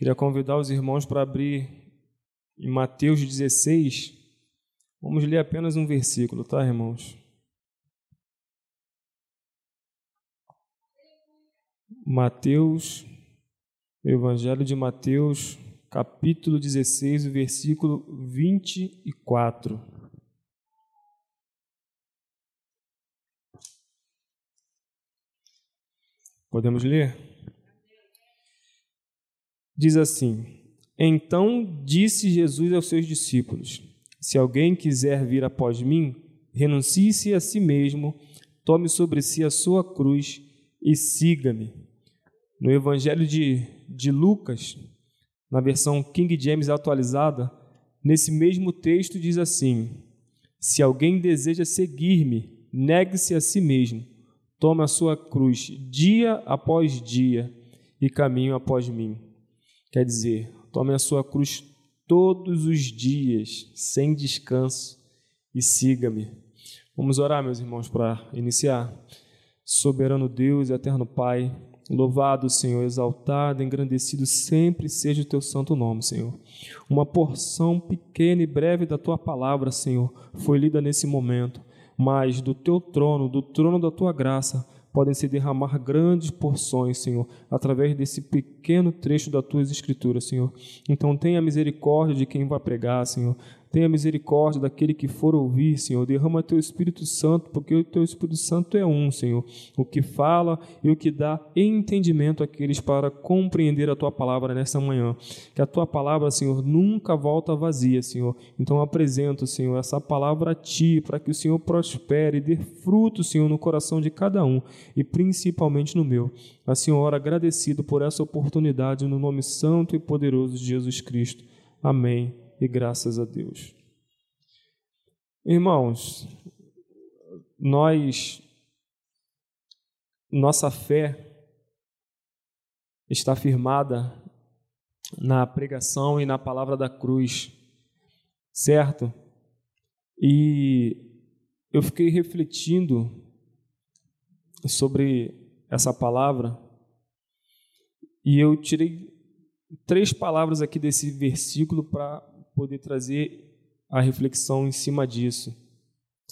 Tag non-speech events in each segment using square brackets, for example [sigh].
Queria convidar os irmãos para abrir em Mateus 16. Vamos ler apenas um versículo, tá, irmãos? Mateus, Evangelho de Mateus, capítulo 16, versículo 24. Podemos ler? Diz assim: Então disse Jesus aos seus discípulos: Se alguém quiser vir após mim, renuncie-se a si mesmo, tome sobre si a sua cruz e siga-me. No Evangelho de, de Lucas, na versão King James atualizada, nesse mesmo texto diz assim: Se alguém deseja seguir-me, negue-se a si mesmo toma a sua cruz dia após dia e caminho após mim. Quer dizer, tome a sua cruz todos os dias, sem descanso, e siga-me. Vamos orar, meus irmãos, para iniciar. Soberano Deus e eterno Pai, louvado, Senhor, exaltado, engrandecido sempre seja o teu santo nome, Senhor. Uma porção pequena e breve da tua palavra, Senhor, foi lida nesse momento mas do teu trono, do trono da tua graça, podem se derramar grandes porções, Senhor, através desse pequeno trecho das tuas escrituras, Senhor. Então tenha misericórdia de quem vai pregar, Senhor. Tenha misericórdia daquele que for ouvir, Senhor. Derrama teu Espírito Santo, porque o teu Espírito Santo é um, Senhor. O que fala e o que dá entendimento àqueles para compreender a tua palavra nessa manhã. Que a tua palavra, Senhor, nunca volta vazia, Senhor. Então apresento, Senhor, essa palavra a ti, para que o Senhor prospere e dê fruto, Senhor, no coração de cada um e principalmente no meu. A Senhora agradecido por essa oportunidade no nome santo e poderoso de Jesus Cristo. Amém e graças a Deus. Irmãos, nós, nossa fé está firmada na pregação e na palavra da cruz, certo? E eu fiquei refletindo sobre essa palavra e eu tirei três palavras aqui desse versículo para poder trazer a reflexão em cima disso.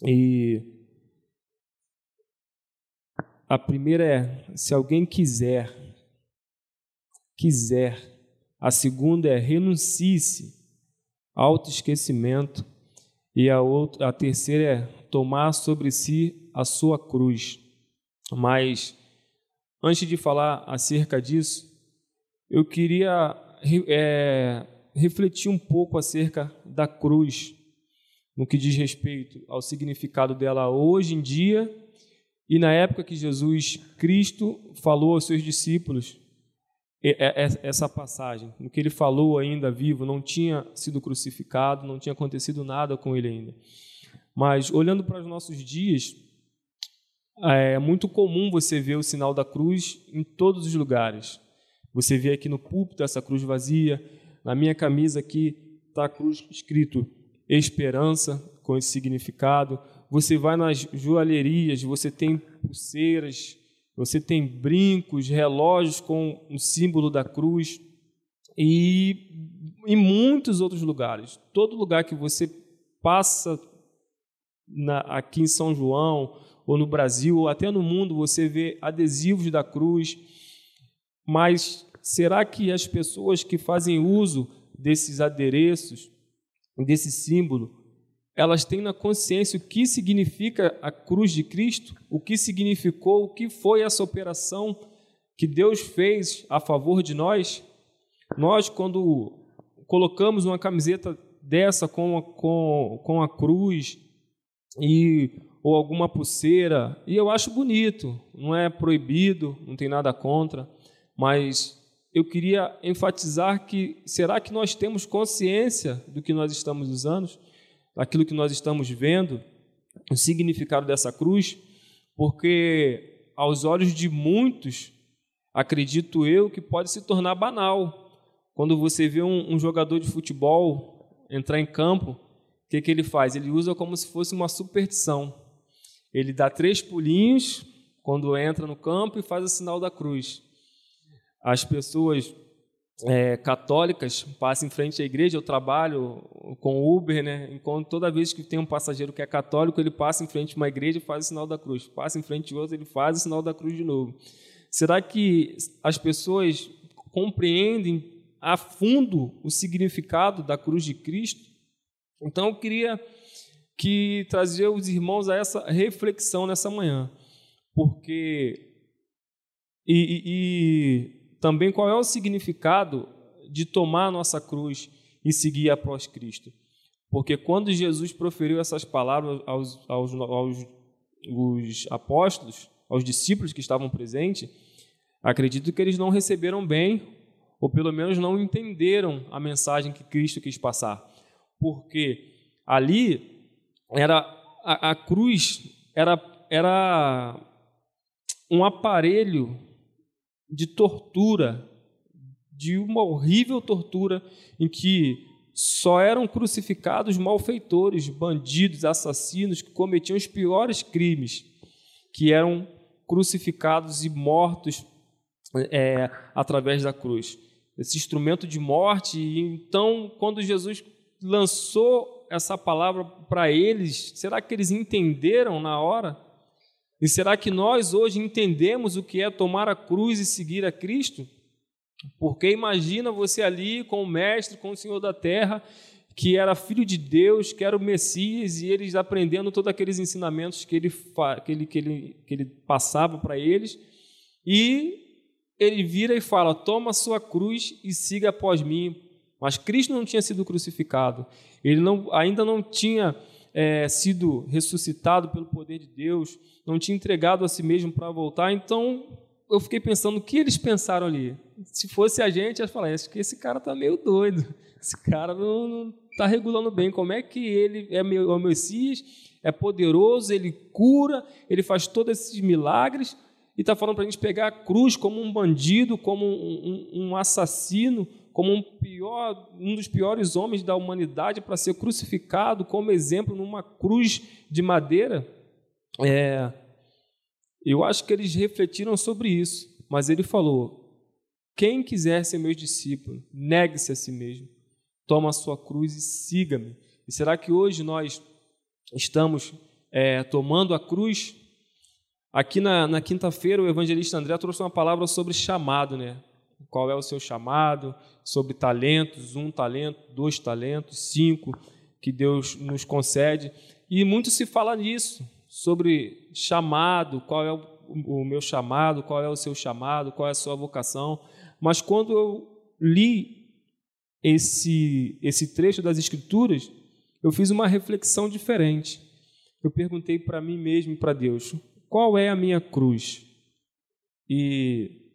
E a primeira é: se alguém quiser, quiser. A segunda é: renuncie-se, autoesquecimento. E a, outra, a terceira é tomar sobre si a sua cruz. Mas, antes de falar acerca disso, eu queria é, refletir um pouco acerca da cruz, no que diz respeito ao significado dela hoje em dia e na época que Jesus Cristo falou aos seus discípulos essa passagem, no que ele falou ainda vivo, não tinha sido crucificado, não tinha acontecido nada com ele ainda. Mas olhando para os nossos dias, é muito comum você ver o sinal da cruz em todos os lugares. Você vê aqui no púlpito essa cruz vazia, na minha camisa aqui está escrito esperança, com esse significado. Você vai nas joalherias, você tem pulseiras, você tem brincos, relógios com o símbolo da cruz e em muitos outros lugares. Todo lugar que você passa na, aqui em São João, ou no Brasil, ou até no mundo, você vê adesivos da cruz. Mas será que as pessoas que fazem uso desses adereços, desse símbolo, elas têm na consciência o que significa a cruz de Cristo, o que significou, o que foi essa operação que Deus fez a favor de nós? Nós, quando colocamos uma camiseta dessa com a, com, com a cruz e ou alguma pulseira, e eu acho bonito, não é proibido, não tem nada contra, mas eu queria enfatizar que será que nós temos consciência do que nós estamos usando, daquilo que nós estamos vendo, o significado dessa cruz? Porque aos olhos de muitos, acredito eu que pode se tornar banal. Quando você vê um, um jogador de futebol entrar em campo, o que, que ele faz? Ele usa como se fosse uma superstição. Ele dá três pulinhos quando entra no campo e faz o sinal da cruz as pessoas é, católicas passam em frente à igreja. Eu trabalho com Uber, né? Enquanto toda vez que tem um passageiro que é católico, ele passa em frente a uma igreja e faz o sinal da cruz. Passa em frente a outra, ele faz o sinal da cruz de novo. Será que as pessoas compreendem a fundo o significado da cruz de Cristo? Então eu queria que trazer os irmãos a essa reflexão nessa manhã, porque e, e, e também qual é o significado de tomar a nossa cruz e seguir após Cristo. Porque quando Jesus proferiu essas palavras aos, aos, aos, aos apóstolos, aos discípulos que estavam presentes, acredito que eles não receberam bem, ou pelo menos não entenderam a mensagem que Cristo quis passar. Porque ali era a, a cruz era, era um aparelho de tortura, de uma horrível tortura em que só eram crucificados malfeitores, bandidos, assassinos que cometiam os piores crimes, que eram crucificados e mortos é, através da cruz. Esse instrumento de morte. E então, quando Jesus lançou essa palavra para eles, será que eles entenderam na hora? E será que nós hoje entendemos o que é tomar a cruz e seguir a Cristo? Porque imagina você ali com o Mestre, com o Senhor da Terra, que era filho de Deus, que era o Messias, e eles aprendendo todos aqueles ensinamentos que ele, que ele, que ele, que ele passava para eles, e ele vira e fala: Toma a sua cruz e siga após mim. Mas Cristo não tinha sido crucificado, ele não, ainda não tinha é, sido ressuscitado pelo poder de Deus, não tinha entregado a si mesmo para voltar. Então eu fiquei pensando o que eles pensaram ali. Se fosse a gente, ia falar: acho que esse cara está meio doido, esse cara não está regulando bem. Como é que ele é, é o Messias, é poderoso, ele cura, ele faz todos esses milagres e está falando para a gente pegar a cruz como um bandido, como um, um, um assassino, como um, pior, um dos piores homens da humanidade para ser crucificado como exemplo numa cruz de madeira, é, eu acho que eles refletiram sobre isso, mas ele falou: quem quiser ser meu discípulo, negue-se a si mesmo, toma a sua cruz e siga-me. E será que hoje nós estamos é, tomando a cruz? Aqui na, na quinta-feira, o evangelista André trouxe uma palavra sobre chamado, né? Qual é o seu chamado, sobre talentos, um talento, dois talentos, cinco que Deus nos concede. E muito se fala nisso, sobre chamado, qual é o, meu chamado, qual é o seu chamado, qual é a sua vocação. Mas quando eu li esse, esse trecho das Escrituras, eu fiz uma reflexão diferente. Eu perguntei para mim mesmo e para Deus: qual é a minha cruz? E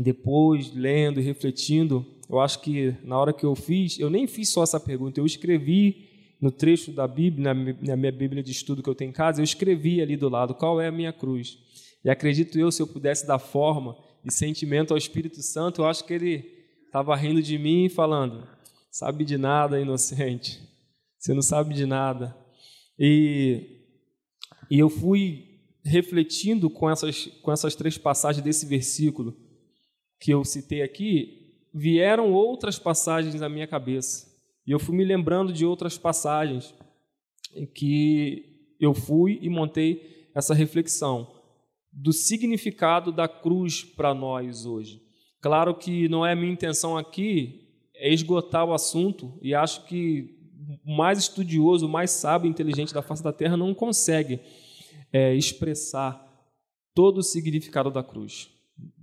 depois, lendo e refletindo, eu acho que na hora que eu fiz, eu nem fiz só essa pergunta, eu escrevi no trecho da Bíblia, na minha Bíblia de estudo que eu tenho em casa, eu escrevi ali do lado qual é a minha cruz. E acredito eu, se eu pudesse dar forma e sentimento ao Espírito Santo, eu acho que ele estava rindo de mim e falando: sabe de nada, inocente, você não sabe de nada. E, e eu fui refletindo com essas, com essas três passagens desse versículo que eu citei aqui, vieram outras passagens na minha cabeça. E eu fui me lembrando de outras passagens em que eu fui e montei essa reflexão do significado da cruz para nós hoje. Claro que não é minha intenção aqui é esgotar o assunto e acho que o mais estudioso, o mais sábio inteligente da face da terra não consegue é, expressar todo o significado da cruz.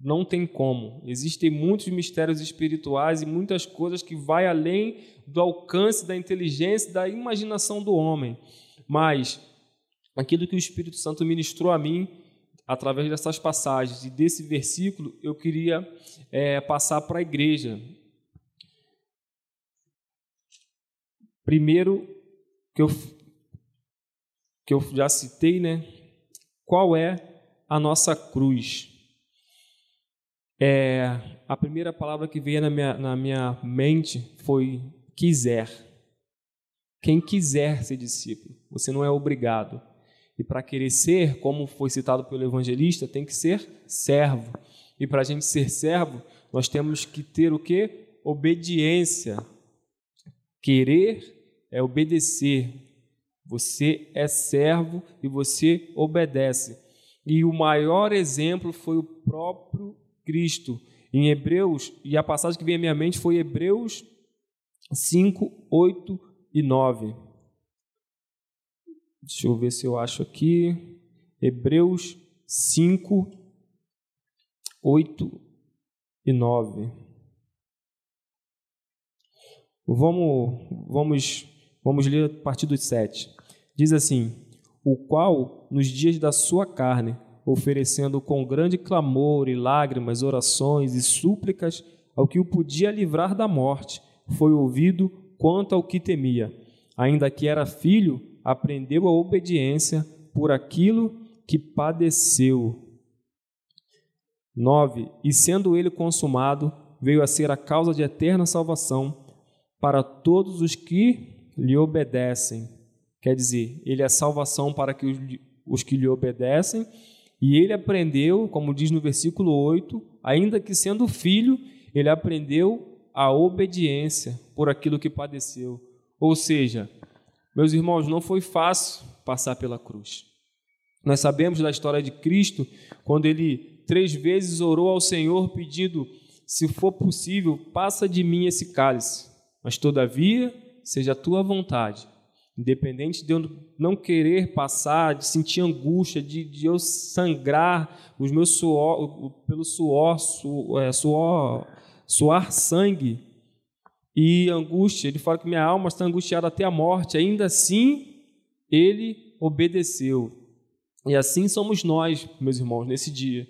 Não tem como. Existem muitos mistérios espirituais e muitas coisas que vai além do alcance da inteligência, da imaginação do homem. Mas aquilo que o Espírito Santo ministrou a mim através dessas passagens e desse versículo, eu queria é, passar para a igreja. Primeiro que eu que eu já citei, né? Qual é a nossa cruz? É, a primeira palavra que veio na minha, na minha mente foi quiser. Quem quiser ser discípulo, você não é obrigado. E para querer ser, como foi citado pelo evangelista, tem que ser servo. E para a gente ser servo, nós temos que ter o que? Obediência. Querer é obedecer. Você é servo e você obedece. E o maior exemplo foi o próprio Cristo. Em Hebreus, e a passagem que vem à minha mente foi Hebreus 5, 8 e 9. Deixa eu ver se eu acho aqui. Hebreus 5, 8 e 9. Vamos, vamos, vamos ler a partir do 7. Diz assim: O qual, nos dias da sua carne, oferecendo com grande clamor e lágrimas, orações e súplicas ao que o podia livrar da morte, foi ouvido quanto ao que temia. Ainda que era filho, aprendeu a obediência por aquilo que padeceu. 9. E sendo ele consumado, veio a ser a causa de eterna salvação para todos os que lhe obedecem. Quer dizer, ele é salvação para que os, os que lhe obedecem, e ele aprendeu, como diz no versículo 8, ainda que sendo filho, ele aprendeu a obediência por aquilo que padeceu. Ou seja, meus irmãos, não foi fácil passar pela cruz. Nós sabemos da história de Cristo, quando ele três vezes orou ao Senhor pedindo: se for possível, passa de mim esse cálice, mas todavia seja a tua vontade. Independente de eu não querer passar, de sentir angústia, de, de eu sangrar os meus suor, pelo suor, é, suor, suar sangue e angústia. Ele fala que minha alma está angustiada até a morte. Ainda assim, ele obedeceu. E assim somos nós, meus irmãos, nesse dia.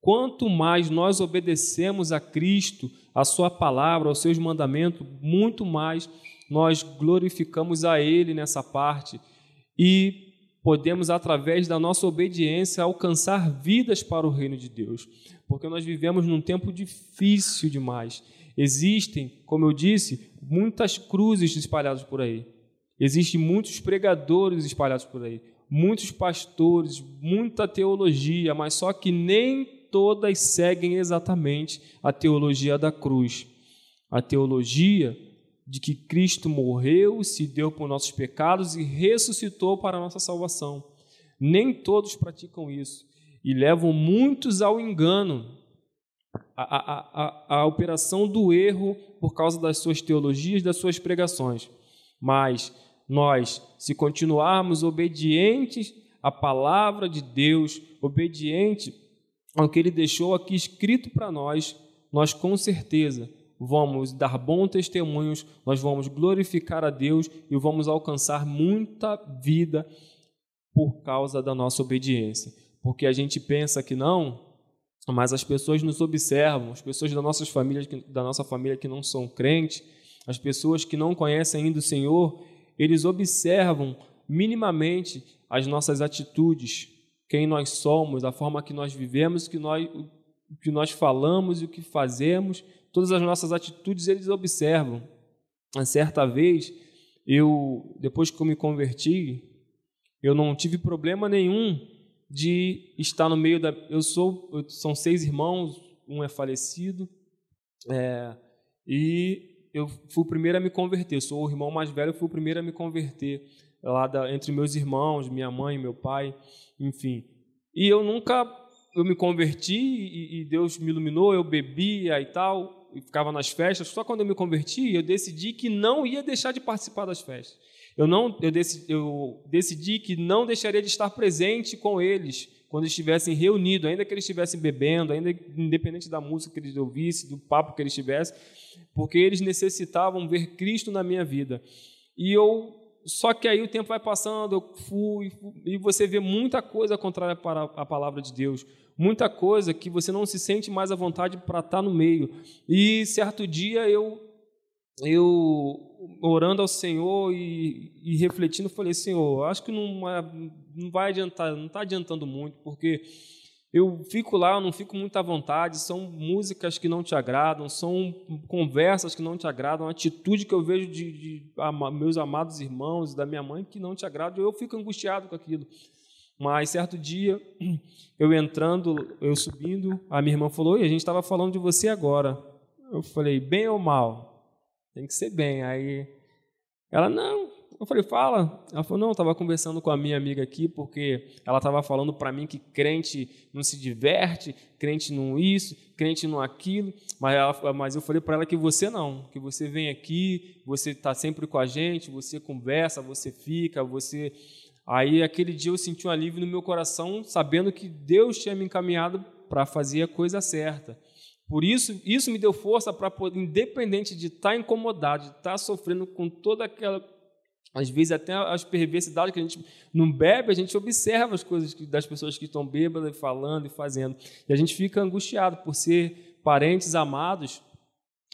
Quanto mais nós obedecemos a Cristo, a Sua palavra, aos seus mandamentos, muito mais nós glorificamos a Ele nessa parte e podemos, através da nossa obediência, alcançar vidas para o reino de Deus, porque nós vivemos num tempo difícil demais. Existem, como eu disse, muitas cruzes espalhadas por aí. Existem muitos pregadores espalhados por aí, muitos pastores, muita teologia, mas só que nem todas seguem exatamente a teologia da cruz. A teologia de que Cristo morreu, se deu por nossos pecados e ressuscitou para a nossa salvação. Nem todos praticam isso e levam muitos ao engano, a, a operação do erro por causa das suas teologias, das suas pregações. Mas nós, se continuarmos obedientes à palavra de Deus, obediente ao que Ele deixou aqui escrito para nós, nós com certeza vamos dar bons testemunhos, nós vamos glorificar a Deus e vamos alcançar muita vida por causa da nossa obediência. Porque a gente pensa que não, mas as pessoas nos observam, as pessoas da, nossas famílias, da nossa família que não são crentes, as pessoas que não conhecem ainda o Senhor, eles observam minimamente as nossas atitudes, quem nós somos, a forma que nós vivemos, que nós, o que nós falamos e o que fazemos, todas as nossas atitudes eles observam. Uma certa vez, eu depois que eu me converti, eu não tive problema nenhum de estar no meio da. Eu sou, são seis irmãos, um é falecido, é, e eu fui o primeiro a me converter. Sou o irmão mais velho, fui o primeiro a me converter lá da, entre meus irmãos, minha mãe, meu pai, enfim. E eu nunca eu me converti e, e Deus me iluminou, eu bebia e tal, e ficava nas festas. Só quando eu me converti, eu decidi que não ia deixar de participar das festas. Eu, não, eu, decidi, eu decidi que não deixaria de estar presente com eles quando estivessem reunidos, ainda que eles estivessem bebendo, ainda independente da música que eles ouvissem, do papo que eles tivessem, porque eles necessitavam ver Cristo na minha vida. E eu só que aí o tempo vai passando, eu fui, e você vê muita coisa contrária para a palavra de Deus, muita coisa que você não se sente mais à vontade para estar no meio. E certo dia eu eu orando ao Senhor e, e refletindo, falei, Senhor, acho que não, não vai adiantar, não está adiantando muito, porque eu fico lá, eu não fico muito à vontade, são músicas que não te agradam, são conversas que não te agradam, atitude que eu vejo de, de, de meus amados irmãos, da minha mãe, que não te agradam, eu fico angustiado com aquilo. Mas certo dia, [clears throat] eu entrando, eu subindo, a minha irmã falou: e a gente estava falando de você agora. Eu falei: bem ou mal? Tem que ser bem. Aí ela: não, eu falei, fala. Ela falou, não, eu estava conversando com a minha amiga aqui, porque ela estava falando para mim que crente não se diverte, crente não isso, crente não aquilo. Mas, ela, mas eu falei para ela que você não, que você vem aqui, você está sempre com a gente, você conversa, você fica, você. Aí aquele dia eu senti um alívio no meu coração, sabendo que Deus tinha me encaminhado para fazer a coisa certa. Por isso, isso me deu força para poder, independente de estar tá incomodado, de estar tá sofrendo com toda aquela às vezes até as perversidades que a gente não bebe, a gente observa as coisas das pessoas que estão bêbadas, falando e fazendo. E a gente fica angustiado por ser parentes amados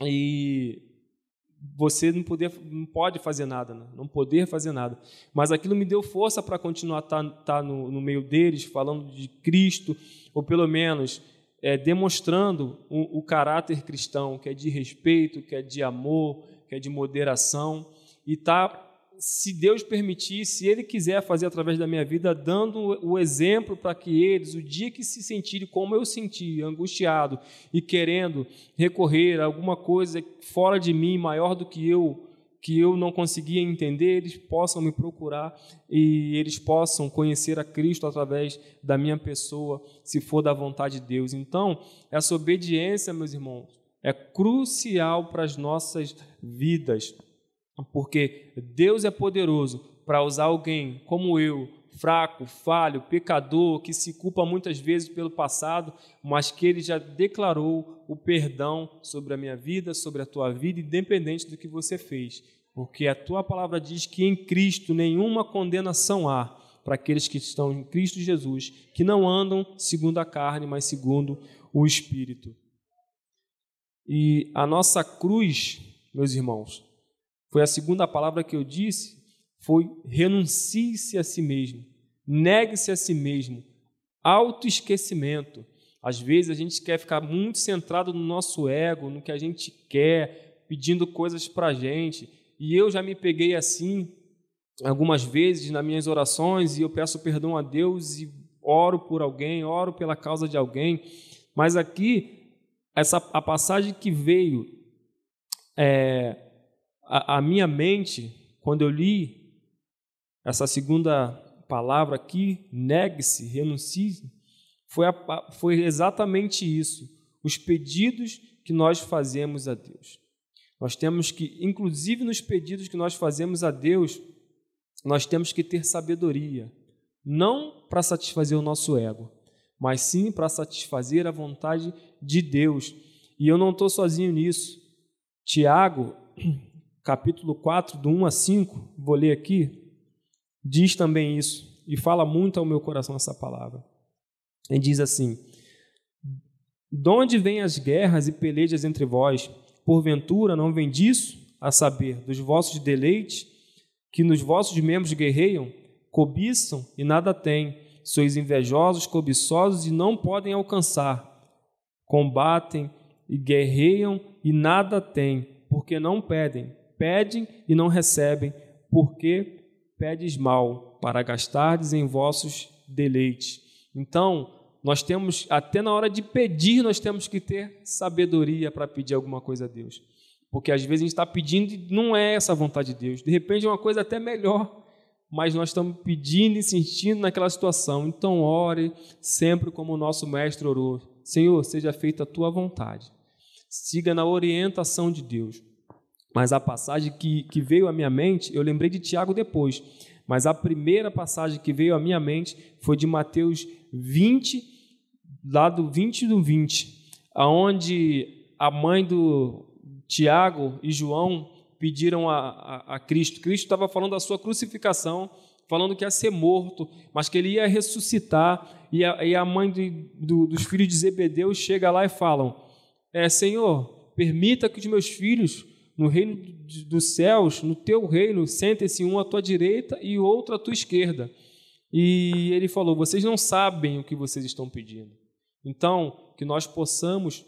e você não, poder, não pode fazer nada, né? não poder fazer nada. Mas aquilo me deu força para continuar tá, tá no, no, meio deles, falando de Cristo, ou pelo menos é, demonstrando o, o caráter cristão, que é de respeito, que é de amor, que é de moderação, e tá se Deus permitir, se Ele quiser fazer através da minha vida, dando o exemplo para que eles, o dia que se sentirem como eu senti, angustiado e querendo recorrer a alguma coisa fora de mim, maior do que eu, que eu não conseguia entender, eles possam me procurar e eles possam conhecer a Cristo através da minha pessoa, se for da vontade de Deus. Então, essa obediência, meus irmãos, é crucial para as nossas vidas porque Deus é poderoso para usar alguém como eu, fraco, falho, pecador, que se culpa muitas vezes pelo passado, mas que ele já declarou o perdão sobre a minha vida, sobre a tua vida, independente do que você fez. Porque a tua palavra diz que em Cristo nenhuma condenação há para aqueles que estão em Cristo Jesus, que não andam segundo a carne, mas segundo o Espírito. E a nossa cruz, meus irmãos, foi a segunda palavra que eu disse, foi renuncie-se a si mesmo, negue-se a si mesmo, autoesquecimento. Às vezes a gente quer ficar muito centrado no nosso ego, no que a gente quer, pedindo coisas para a gente. E eu já me peguei assim algumas vezes nas minhas orações e eu peço perdão a Deus e oro por alguém, oro pela causa de alguém. Mas aqui, essa, a passagem que veio é, a, a minha mente, quando eu li essa segunda palavra aqui, negue-se, renuncie, foi, a, foi exatamente isso. Os pedidos que nós fazemos a Deus. Nós temos que, inclusive nos pedidos que nós fazemos a Deus, nós temos que ter sabedoria, não para satisfazer o nosso ego, mas sim para satisfazer a vontade de Deus. E eu não estou sozinho nisso. Tiago, capítulo 4, do 1 a 5, vou ler aqui, diz também isso, e fala muito ao meu coração essa palavra. Ele diz assim: De onde vêm as guerras e pelejas entre vós? Porventura não vem disso, a saber, dos vossos deleites, que nos vossos membros guerreiam, cobiçam e nada têm, sois invejosos, cobiçosos e não podem alcançar, combatem e guerreiam e nada têm, porque não pedem pedem e não recebem, porque pedes mal, para gastardes em vossos deleites. Então, nós temos, até na hora de pedir, nós temos que ter sabedoria para pedir alguma coisa a Deus. Porque às vezes a gente está pedindo e não é essa a vontade de Deus. De repente é uma coisa até melhor, mas nós estamos pedindo e sentindo naquela situação. Então, ore sempre como o nosso mestre orou: Senhor, seja feita a tua vontade. Siga na orientação de Deus. Mas a passagem que, que veio à minha mente, eu lembrei de Tiago depois, mas a primeira passagem que veio à minha mente foi de Mateus 20, lá do 20 do 20, aonde a mãe do Tiago e João pediram a, a, a Cristo. Cristo estava falando da sua crucificação, falando que ia ser morto, mas que ele ia ressuscitar. E a, e a mãe do, dos filhos de Zebedeu chega lá e falam: é, Senhor, permita que os meus filhos no reino dos céus, no teu reino, sentem-se um à tua direita e outro à tua esquerda. E ele falou: vocês não sabem o que vocês estão pedindo. Então, que nós possamos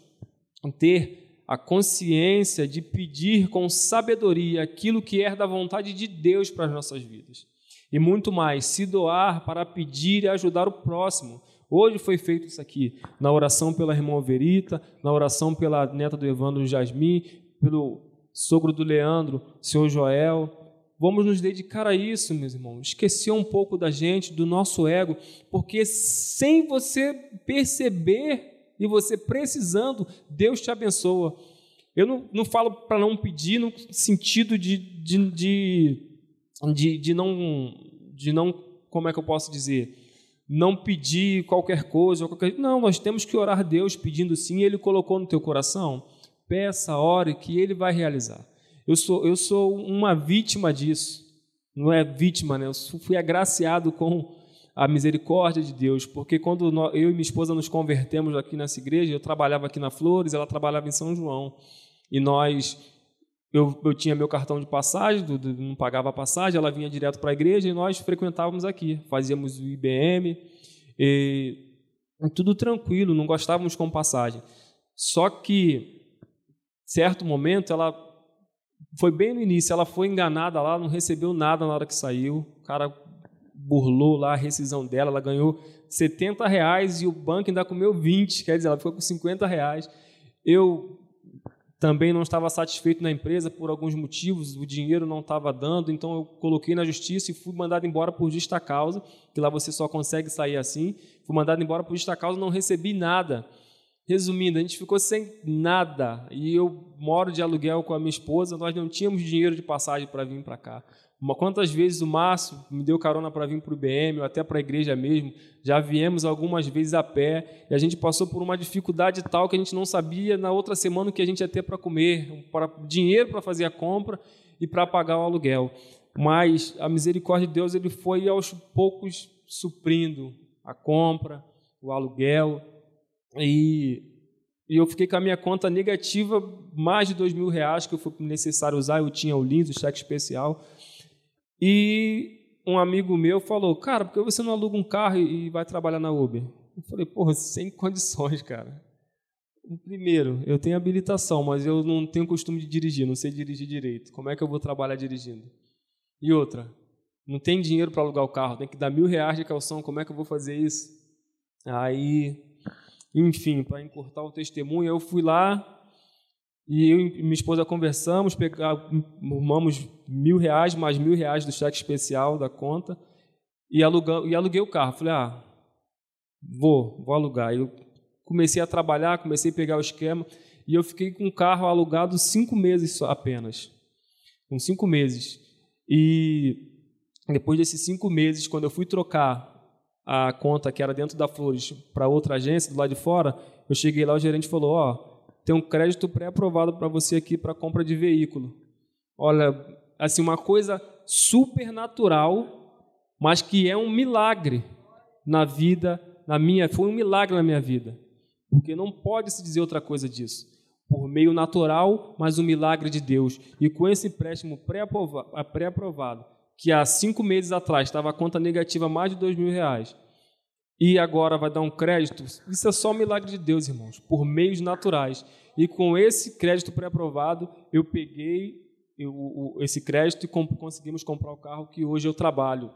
ter a consciência de pedir com sabedoria aquilo que é da vontade de Deus para as nossas vidas. e muito mais, se doar para pedir e ajudar o próximo. Hoje foi feito isso aqui, na oração pela irmã Verita, na oração pela neta do Evandro Jasmin, pelo sogro do Leandro, senhor Joel. Vamos nos dedicar a isso, meus irmãos. Esquecer um pouco da gente, do nosso ego, porque sem você perceber e você precisando, Deus te abençoa. Eu não, não falo para não pedir no sentido de, de, de de, de, não, de não, como é que eu posso dizer, não pedir qualquer coisa, qualquer... não, nós temos que orar a Deus pedindo sim, Ele colocou no teu coração, peça, ore, que Ele vai realizar. Eu sou, eu sou uma vítima disso, não é vítima, né? Eu fui agraciado com a misericórdia de Deus, porque quando eu e minha esposa nos convertemos aqui nessa igreja, eu trabalhava aqui na Flores, ela trabalhava em São João, e nós eu, eu tinha meu cartão de passagem, do, do, não pagava a passagem, ela vinha direto para a igreja e nós frequentávamos aqui, fazíamos o IBM, e, tudo tranquilo, não gostávamos com passagem. Só que, certo momento, ela foi bem no início, ela foi enganada lá, não recebeu nada na hora que saiu, o cara burlou lá a rescisão dela, ela ganhou 70 reais e o banco ainda comeu 20, quer dizer, ela ficou com 50 reais. Eu também não estava satisfeito na empresa por alguns motivos, o dinheiro não estava dando, então eu coloquei na justiça e fui mandado embora por justa causa, que lá você só consegue sair assim. Fui mandado embora por justa causa, não recebi nada. Resumindo, a gente ficou sem nada e eu moro de aluguel com a minha esposa, nós não tínhamos dinheiro de passagem para vir para cá. Quantas vezes o Márcio me deu carona para vir para o BM, ou até para a igreja mesmo, já viemos algumas vezes a pé, e a gente passou por uma dificuldade tal que a gente não sabia na outra semana o que a gente ia ter para comer, para, dinheiro para fazer a compra e para pagar o aluguel. Mas a misericórdia de Deus ele foi aos poucos suprindo a compra, o aluguel, e, e eu fiquei com a minha conta negativa mais de dois mil reais que foi necessário usar, eu tinha o lins, o cheque especial, e um amigo meu falou, cara, por que você não aluga um carro e vai trabalhar na Uber? Eu falei, porra, sem [laughs] condições, cara. Primeiro, eu tenho habilitação, mas eu não tenho costume de dirigir, não sei dirigir direito. Como é que eu vou trabalhar dirigindo? E outra, não tem dinheiro para alugar o carro, tem que dar mil reais de calção, como é que eu vou fazer isso? Aí, enfim, para encurtar o testemunho, eu fui lá, e eu e minha esposa conversamos, arrumamos mil reais, mais mil reais do cheque especial da conta, e, e aluguei o carro. Falei, ah, vou, vou alugar. Eu comecei a trabalhar, comecei a pegar o esquema, e eu fiquei com o carro alugado cinco meses apenas. Com cinco meses. E depois desses cinco meses, quando eu fui trocar a conta que era dentro da Flores para outra agência do lado de fora, eu cheguei lá, o gerente falou, ó, oh, tem um crédito pré-aprovado para você aqui para compra de veículo. Olha, assim, uma coisa super natural, mas que é um milagre na vida, na minha, foi um milagre na minha vida. Porque não pode se dizer outra coisa disso. Por meio natural, mas um milagre de Deus. E com esse empréstimo pré-aprovado, que há cinco meses atrás estava a conta negativa mais de dois mil reais, e agora vai dar um crédito, isso é só um milagre de Deus, irmãos, por meios naturais. E com esse crédito pré-aprovado, eu peguei esse crédito e conseguimos comprar o carro que hoje eu trabalho.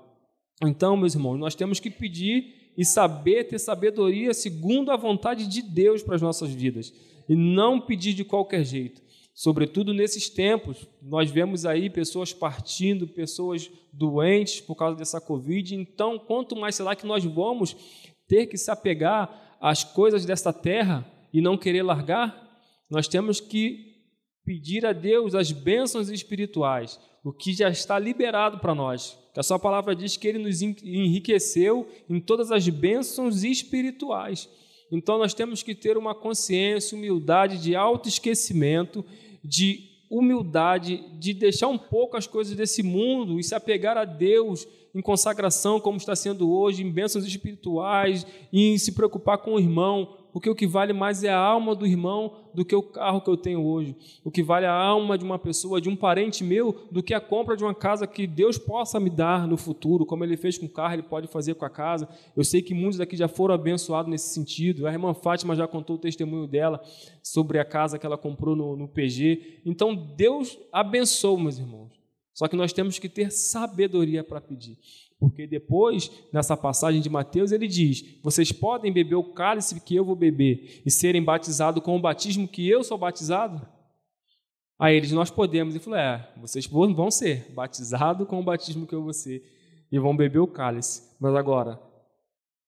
Então, meus irmãos, nós temos que pedir e saber ter sabedoria segundo a vontade de Deus para as nossas vidas. E não pedir de qualquer jeito. Sobretudo nesses tempos, nós vemos aí pessoas partindo, pessoas doentes por causa dessa Covid. Então, quanto mais será que nós vamos ter que se apegar às coisas desta terra e não querer largar? Nós temos que pedir a Deus as bênçãos espirituais, o que já está liberado para nós. Que a sua palavra diz que ele nos enriqueceu em todas as bênçãos espirituais. Então nós temos que ter uma consciência, humildade de autoesquecimento, de humildade, de deixar um pouco as coisas desse mundo e se apegar a Deus em consagração, como está sendo hoje, em bênçãos espirituais, em se preocupar com o irmão, porque o que vale mais é a alma do irmão do que o carro que eu tenho hoje. O que vale a alma de uma pessoa, de um parente meu, do que a compra de uma casa que Deus possa me dar no futuro, como Ele fez com o carro, Ele pode fazer com a casa. Eu sei que muitos aqui já foram abençoados nesse sentido. A irmã Fátima já contou o testemunho dela sobre a casa que ela comprou no, no PG. Então, Deus abençoa, meus irmãos. Só que nós temos que ter sabedoria para pedir. Porque depois, nessa passagem de Mateus, ele diz: Vocês podem beber o cálice que eu vou beber e serem batizados com o batismo que eu sou batizado? A eles nós podemos. Ele falou: É, vocês vão ser batizados com o batismo que eu vou ser e vão beber o cálice. Mas agora,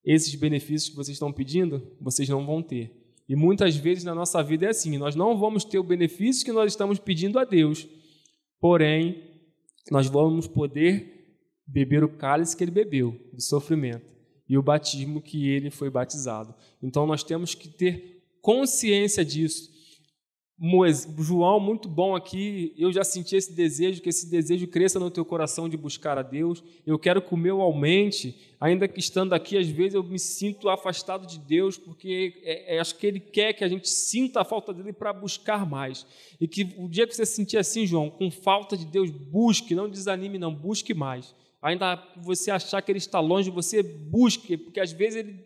esses benefícios que vocês estão pedindo, vocês não vão ter. E muitas vezes na nossa vida é assim: nós não vamos ter o benefício que nós estamos pedindo a Deus, porém, nós vamos poder beber o cálice que ele bebeu, de sofrimento, e o batismo que ele foi batizado. Então nós temos que ter consciência disso João, muito bom aqui. Eu já senti esse desejo, que esse desejo cresça no teu coração de buscar a Deus. Eu quero que o meu aumente, ainda que estando aqui, às vezes eu me sinto afastado de Deus, porque é, é, acho que Ele quer que a gente sinta a falta dele para buscar mais. E que o dia que você se sentir assim, João, com falta de Deus, busque, não desanime, não, busque mais. Ainda você achar que Ele está longe, você busque, porque às vezes Ele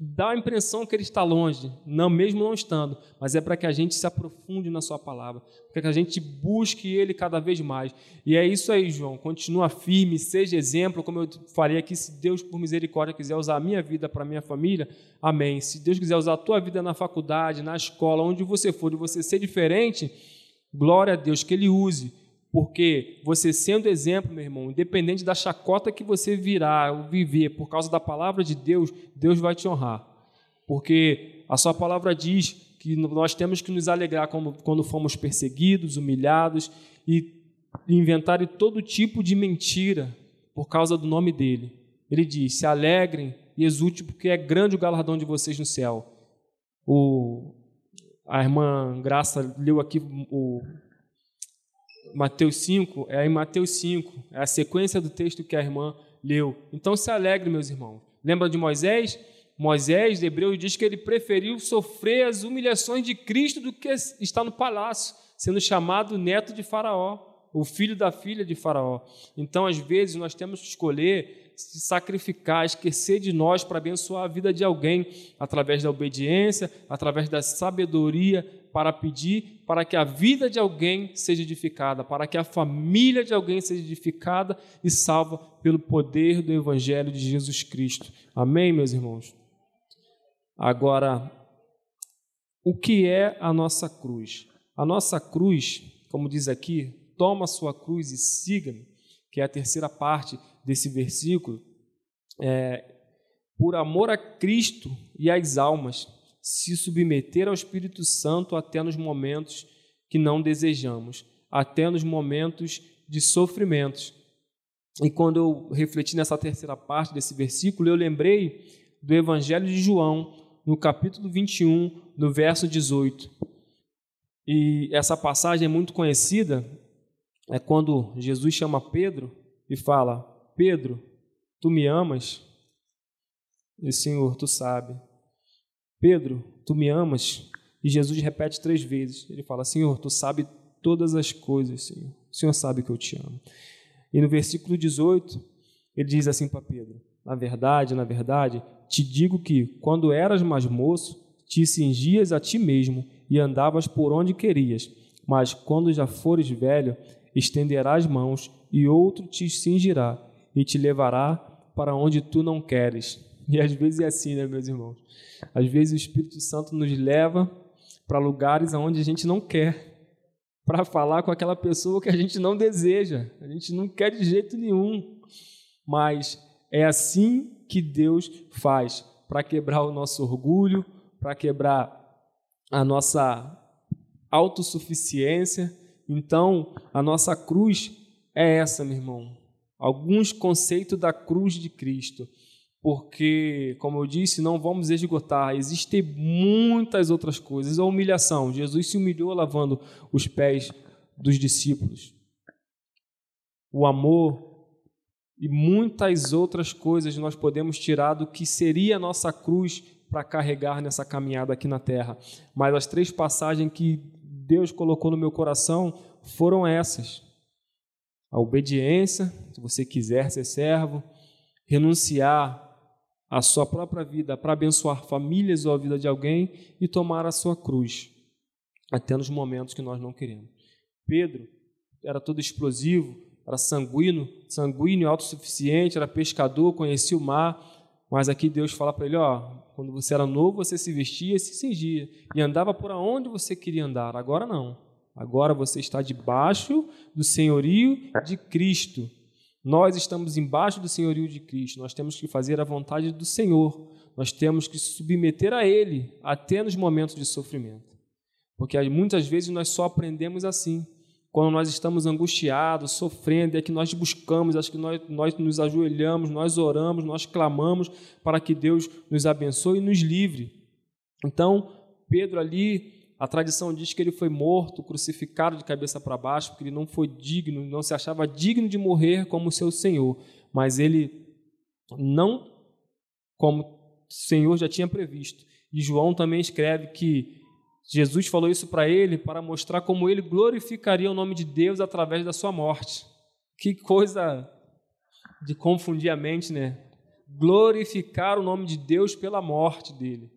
dá a impressão que ele está longe, não mesmo não estando, mas é para que a gente se aprofunde na sua palavra, para que a gente busque ele cada vez mais. E é isso aí, João. Continua firme, seja exemplo, como eu falei aqui, se Deus por misericórdia quiser usar a minha vida para minha família, amém. Se Deus quiser usar a tua vida na faculdade, na escola, onde você for, de você ser diferente, glória a Deus que ele use porque você sendo exemplo, meu irmão, independente da chacota que você virá ou viver por causa da palavra de Deus, Deus vai te honrar. Porque a sua palavra diz que nós temos que nos alegrar quando fomos perseguidos, humilhados e inventarem todo tipo de mentira por causa do nome dele. Ele diz: se alegrem e exulte, porque é grande o galardão de vocês no céu. O, a irmã Graça leu aqui o Mateus 5, é em Mateus 5, é a sequência do texto que a irmã leu. Então se alegre, meus irmãos. Lembra de Moisés? Moisés, de Hebreu, diz que ele preferiu sofrer as humilhações de Cristo do que estar no palácio, sendo chamado neto de Faraó, o filho da filha de Faraó. Então, às vezes, nós temos que escolher se sacrificar, esquecer de nós para abençoar a vida de alguém, através da obediência, através da sabedoria, para pedir para que a vida de alguém seja edificada, para que a família de alguém seja edificada e salva pelo poder do Evangelho de Jesus Cristo. Amém, meus irmãos? Agora, o que é a nossa cruz? A nossa cruz, como diz aqui, toma sua cruz e siga-me, que é a terceira parte desse versículo, é, por amor a Cristo e às almas se submeter ao Espírito Santo até nos momentos que não desejamos, até nos momentos de sofrimentos. E quando eu refleti nessa terceira parte desse versículo, eu lembrei do Evangelho de João, no capítulo 21, no verso 18. E essa passagem é muito conhecida, é quando Jesus chama Pedro e fala: Pedro, tu me amas? E Senhor, tu sabe. Pedro, tu me amas? E Jesus repete três vezes. Ele fala: Senhor, tu sabe todas as coisas, Senhor. O Senhor sabe que eu te amo. E no versículo 18, ele diz assim para Pedro: Na verdade, na verdade, te digo que, quando eras mais moço, te cingias a ti mesmo e andavas por onde querias. Mas quando já fores velho, estenderás mãos e outro te cingirá e te levará para onde tu não queres. [laughs] E às vezes é assim, né, meus irmãos? Às vezes o Espírito Santo nos leva para lugares onde a gente não quer, para falar com aquela pessoa que a gente não deseja, a gente não quer de jeito nenhum. Mas é assim que Deus faz para quebrar o nosso orgulho, para quebrar a nossa autossuficiência. Então, a nossa cruz é essa, meu irmão. Alguns conceitos da cruz de Cristo porque, como eu disse, não vamos esgotar. Existem muitas outras coisas. A humilhação. Jesus se humilhou lavando os pés dos discípulos. O amor e muitas outras coisas nós podemos tirar do que seria a nossa cruz para carregar nessa caminhada aqui na terra. Mas as três passagens que Deus colocou no meu coração foram essas: a obediência, se você quiser ser servo, renunciar a sua própria vida para abençoar famílias ou a vida de alguém e tomar a sua cruz, até nos momentos que nós não queremos. Pedro era todo explosivo, era sanguíneo, sanguíneo, autossuficiente, era pescador, conhecia o mar. Mas aqui Deus fala para ele: ó, quando você era novo, você se vestia, se cingia e andava por onde você queria andar. Agora não. Agora você está debaixo do senhorio de Cristo. Nós estamos embaixo do senhorio de Cristo. Nós temos que fazer a vontade do Senhor. Nós temos que submeter a Ele, até nos momentos de sofrimento. Porque muitas vezes nós só aprendemos assim. Quando nós estamos angustiados, sofrendo, é que nós buscamos, acho que nós, nós nos ajoelhamos, nós oramos, nós clamamos para que Deus nos abençoe e nos livre. Então, Pedro ali, a tradição diz que ele foi morto, crucificado de cabeça para baixo, porque ele não foi digno, não se achava digno de morrer como seu Senhor, mas ele não como o Senhor já tinha previsto. E João também escreve que Jesus falou isso para ele para mostrar como ele glorificaria o nome de Deus através da sua morte. Que coisa de confundir a mente, né? Glorificar o nome de Deus pela morte dele.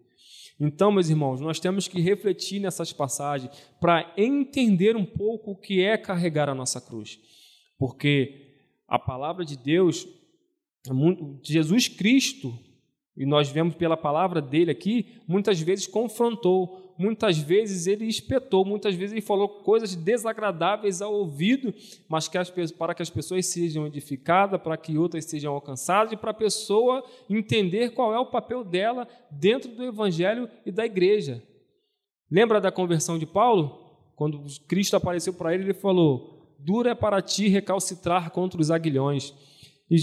Então, meus irmãos, nós temos que refletir nessas passagens para entender um pouco o que é carregar a nossa cruz. Porque a palavra de Deus, Jesus Cristo, e nós vemos pela palavra dele aqui, muitas vezes confrontou muitas vezes ele espetou, muitas vezes ele falou coisas desagradáveis ao ouvido, mas que as, para que as pessoas sejam edificadas, para que outras sejam alcançadas e para a pessoa entender qual é o papel dela dentro do evangelho e da igreja. Lembra da conversão de Paulo? Quando Cristo apareceu para ele, ele falou: Dura é para ti recalcitrar contra os aguilhões. E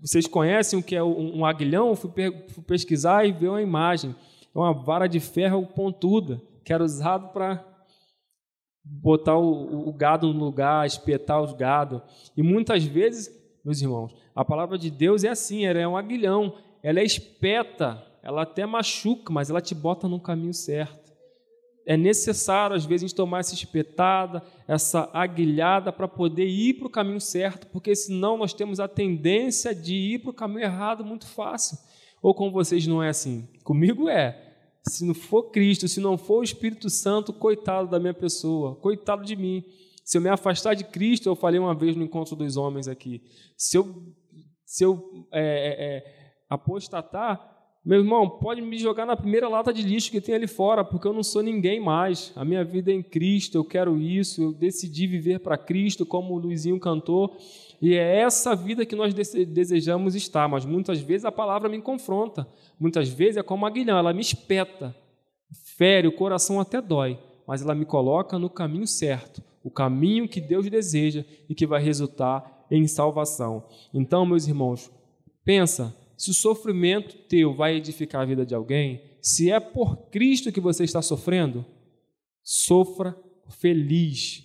vocês conhecem o que é um aguilhão? Eu fui pesquisar e ver uma imagem é uma vara de ferro pontuda, que era usado para botar o, o, gado no lugar, espetar os gado. E muitas vezes, meus irmãos, a palavra de Deus é assim, ela é um aguilhão, ela é espeta, ela até machuca, mas ela te bota no caminho certo. É necessário, às vezes, a gente tomar essa espetada, essa aguilhada para poder ir para o caminho certo, porque senão nós temos a tendência de ir para o caminho errado muito fácil. Ou com vocês não é assim? Comigo é. Se não for Cristo, se não for o Espírito Santo, coitado da minha pessoa, coitado de mim. Se eu me afastar de Cristo, eu falei uma vez no encontro dos homens aqui, se eu, se eu é, é, é apostatar, meu irmão, pode me jogar na primeira lata de lixo que tem ali fora, porque eu não sou ninguém mais. A minha vida é em Cristo, eu quero isso, eu decidi viver para Cristo, como o Luizinho cantou. E é essa vida que nós desejamos estar, mas muitas vezes a palavra me confronta, muitas vezes é como aguilhão, ela me espeta, fere, o coração até dói, mas ela me coloca no caminho certo, o caminho que Deus deseja e que vai resultar em salvação. Então, meus irmãos, pensa, se o sofrimento teu vai edificar a vida de alguém, se é por Cristo que você está sofrendo, sofra feliz,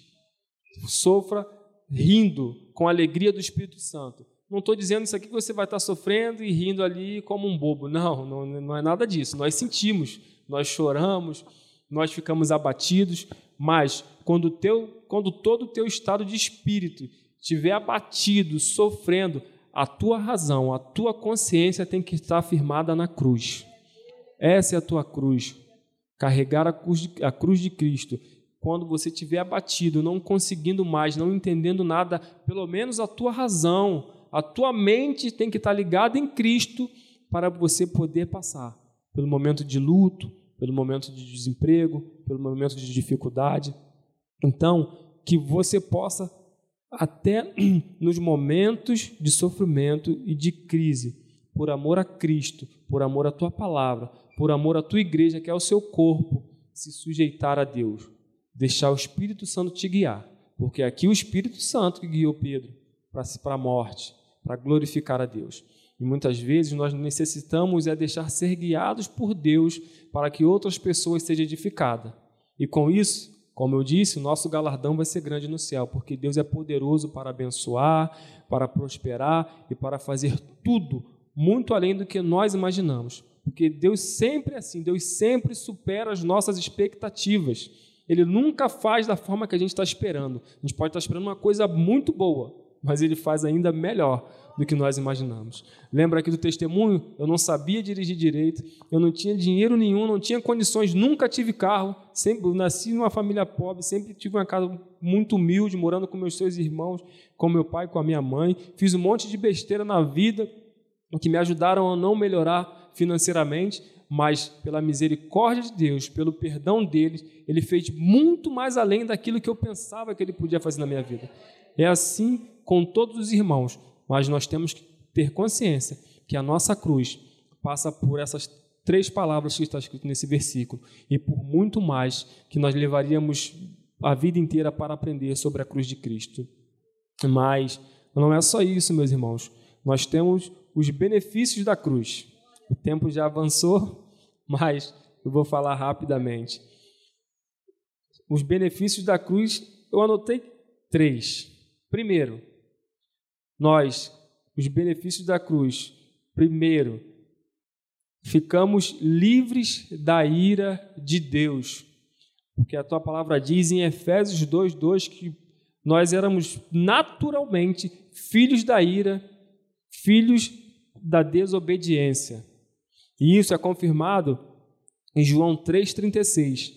sofra rindo, com a alegria do Espírito Santo. Não estou dizendo isso aqui que você vai estar sofrendo e rindo ali como um bobo. Não, não, não é nada disso. Nós sentimos, nós choramos, nós ficamos abatidos, mas quando, teu, quando todo o teu estado de espírito estiver abatido, sofrendo, a tua razão, a tua consciência tem que estar firmada na cruz. Essa é a tua cruz. Carregar a cruz de, a cruz de Cristo quando você estiver abatido, não conseguindo mais, não entendendo nada, pelo menos a tua razão, a tua mente tem que estar ligada em Cristo para você poder passar pelo momento de luto, pelo momento de desemprego, pelo momento de dificuldade. Então, que você possa até [clears throat] nos momentos de sofrimento e de crise, por amor a Cristo, por amor à tua palavra, por amor à tua igreja, que é o seu corpo, se sujeitar a Deus deixar o Espírito Santo te guiar, porque aqui o Espírito Santo que guiou Pedro para a morte, para glorificar a Deus. E muitas vezes nós necessitamos é deixar ser guiados por Deus para que outras pessoas sejam edificadas. E com isso, como eu disse, o nosso galardão vai ser grande no céu, porque Deus é poderoso para abençoar, para prosperar e para fazer tudo muito além do que nós imaginamos. Porque Deus sempre é assim, Deus sempre supera as nossas expectativas. Ele nunca faz da forma que a gente está esperando. A gente pode estar esperando uma coisa muito boa, mas ele faz ainda melhor do que nós imaginamos. Lembra aqui do testemunho? Eu não sabia dirigir direito, eu não tinha dinheiro nenhum, não tinha condições, nunca tive carro, sempre nasci numa família pobre, sempre tive uma casa muito humilde, morando com meus seus irmãos, com meu pai, com a minha mãe. Fiz um monte de besteira na vida que me ajudaram a não melhorar financeiramente, mas pela misericórdia de Deus, pelo perdão dele, ele fez muito mais além daquilo que eu pensava que ele podia fazer na minha vida. É assim com todos os irmãos, mas nós temos que ter consciência que a nossa cruz passa por essas três palavras que está escrito nesse versículo e por muito mais que nós levaríamos a vida inteira para aprender sobre a cruz de Cristo. Mas não é só isso, meus irmãos. Nós temos os benefícios da cruz. O tempo já avançou, [laughs] mas eu vou falar rapidamente. Os benefícios da cruz, eu anotei três. Primeiro, nós, os benefícios da cruz. Primeiro, ficamos livres da ira de Deus. Porque a tua palavra diz em Efésios 2:2 que nós éramos naturalmente filhos da ira, filhos da desobediência. E isso é confirmado em João 3,36.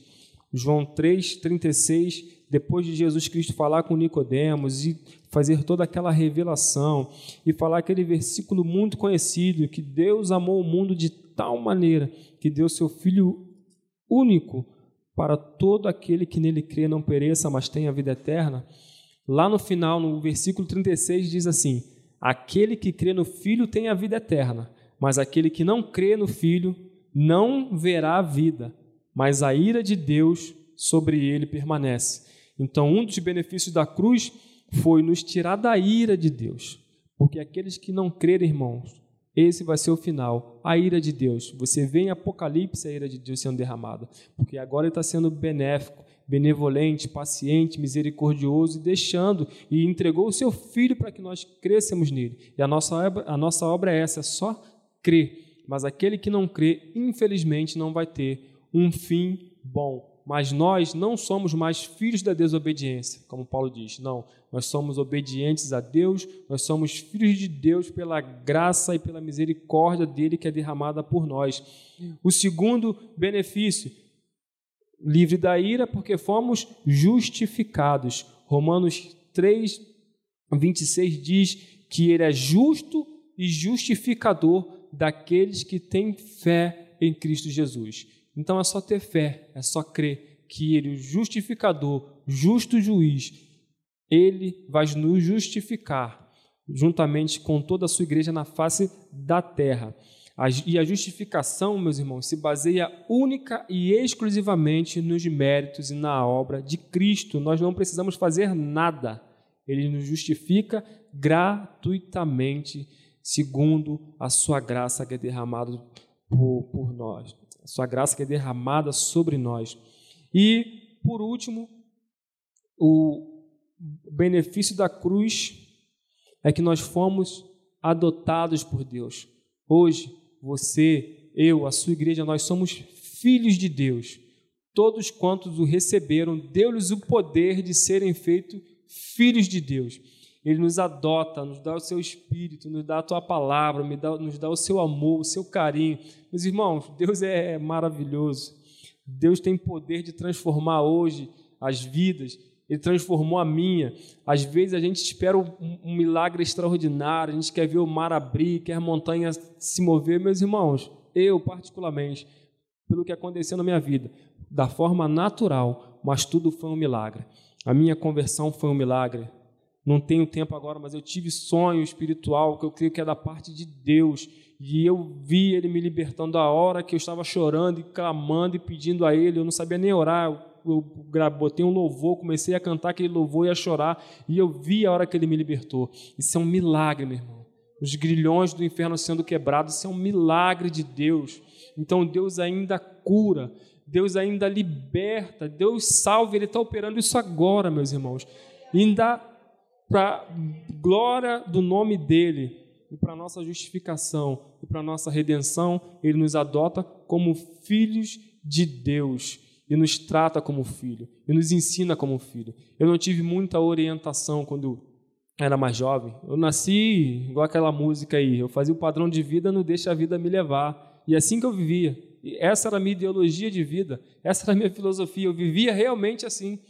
João 3,36, depois de Jesus Cristo falar com Nicodemos e fazer toda aquela revelação e falar aquele versículo muito conhecido que Deus amou o mundo de tal maneira que deu seu filho único para todo aquele que nele crê não pereça, mas tenha vida eterna. Lá no final, no versículo 36 diz assim: Aquele que crê no filho tem a vida eterna, mas aquele que não crê no filho não verá a vida, mas a ira de Deus sobre ele permanece. Então, um dos benefícios da cruz foi nos tirar da ira de Deus. Porque aqueles que não crerem, irmãos, esse vai ser o final, a ira de Deus. Você vê em Apocalipse a ira de Deus sendo derramada, porque agora ele está sendo benéfico, benevolente, paciente, misericordioso e deixando e entregou o seu Filho para que nós crescemos nele. E a nossa obra, a nossa obra é essa, é só crer. Mas aquele que não crê, infelizmente, não vai ter um fim bom mas nós não somos mais filhos da desobediência, como Paulo diz. Não, nós somos obedientes a Deus, nós somos filhos de Deus pela graça e pela misericórdia dele que é derramada por nós. O segundo benefício, livre da ira, porque fomos justificados. Romanos 3, 26 diz que ele é justo e justificador daqueles que têm fé em Cristo Jesus. Então é só ter fé, é só crer que Ele, o justificador, justo juiz, Ele vai nos justificar, juntamente com toda a sua igreja na face da terra. E a justificação, meus irmãos, se baseia única e exclusivamente nos méritos e na obra de Cristo. Nós não precisamos fazer nada. Ele nos justifica gratuitamente, segundo a sua graça que é derramada por, por nós a sua graça que é derramada sobre nós. E, por último, o benefício da cruz é que nós fomos adotados por Deus. Hoje, você, eu, a sua igreja, nós somos filhos de Deus. Todos quantos o receberam, deu-lhes o poder de serem feitos filhos de Deus. Ele nos adota, nos dá o seu espírito, nos dá a tua palavra, nos dá o seu amor, o seu carinho. Meus irmãos, Deus é maravilhoso. Deus tem poder de transformar hoje as vidas. Ele transformou a minha. Às vezes a gente espera um, milagre extraordinário, a gente quer ver o mar abrir, quer a montanha se mover. Meus irmãos, eu particularmente, pelo que aconteceu na minha vida, da forma natural, mas tudo foi um milagre. A minha conversão foi um milagre não tenho tempo agora, mas eu tive sonho espiritual que eu creio que é da parte de Deus. E eu vi Ele me libertando a hora que eu estava chorando e clamando e pedindo a Ele. Eu não sabia nem orar. Eu botei um louvor, comecei a cantar aquele louvor e a chorar. E eu vi a hora que Ele me libertou. Isso é um milagre, meu irmão. Os grilhões do inferno sendo quebrados, isso é um milagre de Deus. Então Deus ainda cura, Deus ainda liberta, Deus salva. Ele está operando isso agora, meus irmãos. E ainda para glória do nome dele e para nossa justificação e para nossa redenção, ele nos adota como filhos de Deus e nos trata como filho e nos ensina como filho. Eu não tive muita orientação quando era mais jovem, eu nasci igual aquela música aí, eu fazia o padrão de vida, não deixa a vida me levar. E é assim que eu vivia. E essa era a minha ideologia de vida, essa era a minha filosofia, eu vivia realmente assim.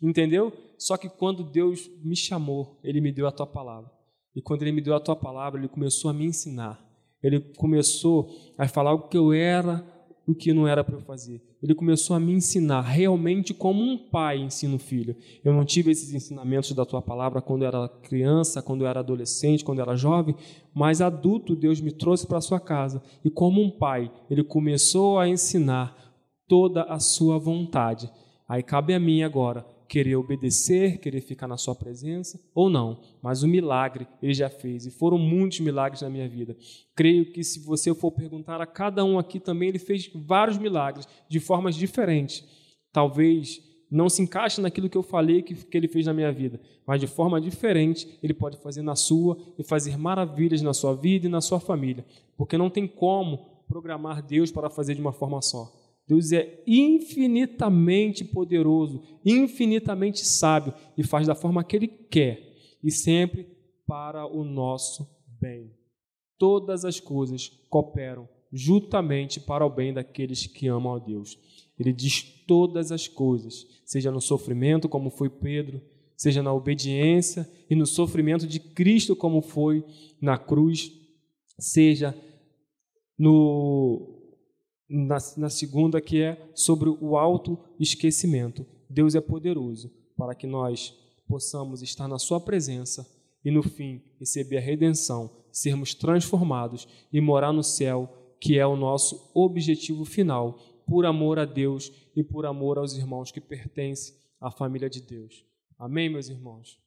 Entendeu? Só que quando Deus me chamou, Ele me deu a tua palavra. E quando Ele me deu a tua palavra, Ele começou a me ensinar. Ele começou a falar o que eu era, o que não era para eu fazer. Ele começou a me ensinar realmente como um pai ensina o filho. Eu não tive esses ensinamentos da tua palavra quando eu era criança, quando eu era adolescente, quando eu era jovem, mas adulto Deus me trouxe para a sua casa e como um pai, ele começou a ensinar toda a sua vontade. Aí cabe a mim agora querer obedecer, querer ficar na sua presença, ou não. Mas o milagre ele já fez, e foram muitos milagres na minha vida. Creio que se você for perguntar a cada um aqui também, ele fez vários milagres, de formas diferentes. Talvez não se encaixe naquilo que eu falei que, que ele fez na minha vida, mas de forma diferente, ele pode fazer na sua e fazer maravilhas na sua vida e na sua família, porque não tem como programar Deus para fazer de uma forma só. Deus é infinitamente poderoso, infinitamente sábio e faz da forma que Ele quer e sempre para o nosso bem. Todas as coisas cooperam juntamente para o bem daqueles que amam a Deus. Ele diz todas as coisas, seja no sofrimento, como foi Pedro, seja na obediência e no sofrimento de Cristo, como foi na cruz, seja no na, na segunda, que é sobre o auto-esquecimento. Deus é poderoso para que nós possamos estar na Sua presença e, no fim, receber a redenção, sermos transformados e morar no céu, que é o nosso objetivo final, por amor a Deus e por amor aos irmãos que pertencem à família de Deus. Amém, meus irmãos?